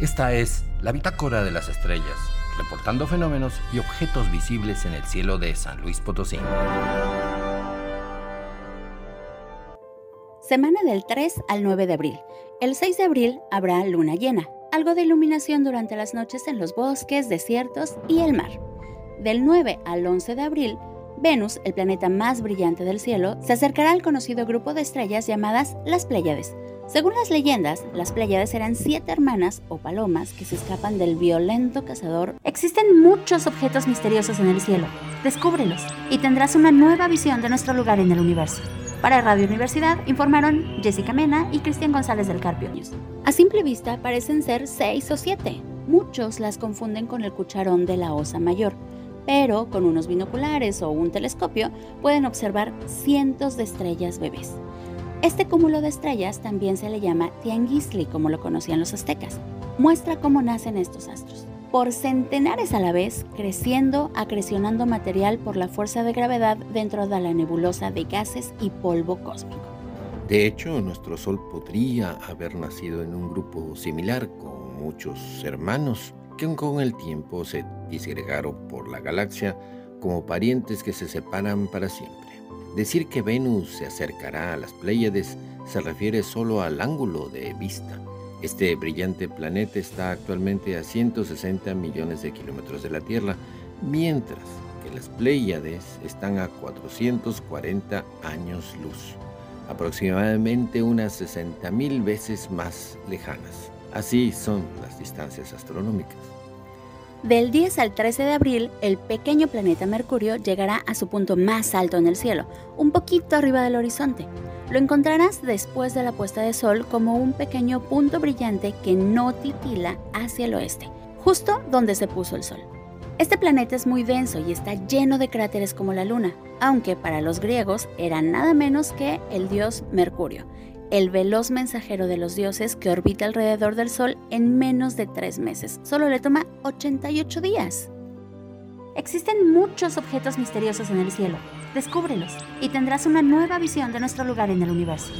Esta es la bitácora de las estrellas, reportando fenómenos y objetos visibles en el cielo de San Luis Potosí. Semana del 3 al 9 de abril. El 6 de abril habrá luna llena, algo de iluminación durante las noches en los bosques, desiertos y el mar. Del 9 al 11 de abril, Venus, el planeta más brillante del cielo, se acercará al conocido grupo de estrellas llamadas las Pléyades. Según las leyendas, las Pléyades eran siete hermanas o palomas que se escapan del violento cazador. Existen muchos objetos misteriosos en el cielo. Descúbrelos y tendrás una nueva visión de nuestro lugar en el universo. Para Radio Universidad informaron Jessica Mena y Cristian González del Carpio News. A simple vista parecen ser seis o siete. Muchos las confunden con el cucharón de la osa mayor, pero con unos binoculares o un telescopio pueden observar cientos de estrellas bebés. Este cúmulo de estrellas también se le llama Tianguisli, como lo conocían los aztecas. Muestra cómo nacen estos astros por centenares a la vez, creciendo, acrecionando material por la fuerza de gravedad dentro de la nebulosa de gases y polvo cósmico. De hecho, nuestro Sol podría haber nacido en un grupo similar con muchos hermanos que con el tiempo se disgregaron por la galaxia como parientes que se separan para siempre. Decir que Venus se acercará a las Pléyades se refiere solo al ángulo de vista este brillante planeta está actualmente a 160 millones de kilómetros de la Tierra, mientras que las Pléyades están a 440 años luz, aproximadamente unas 60.000 veces más lejanas. Así son las distancias astronómicas. Del 10 al 13 de abril, el pequeño planeta Mercurio llegará a su punto más alto en el cielo, un poquito arriba del horizonte. Lo encontrarás después de la puesta de sol como un pequeño punto brillante que no titila hacia el oeste, justo donde se puso el sol. Este planeta es muy denso y está lleno de cráteres como la Luna, aunque para los griegos era nada menos que el dios Mercurio, el veloz mensajero de los dioses que orbita alrededor del Sol en menos de tres meses. Solo le toma 88 días. Existen muchos objetos misteriosos en el cielo. Descúbrelos y tendrás una nueva visión de nuestro lugar en el universo.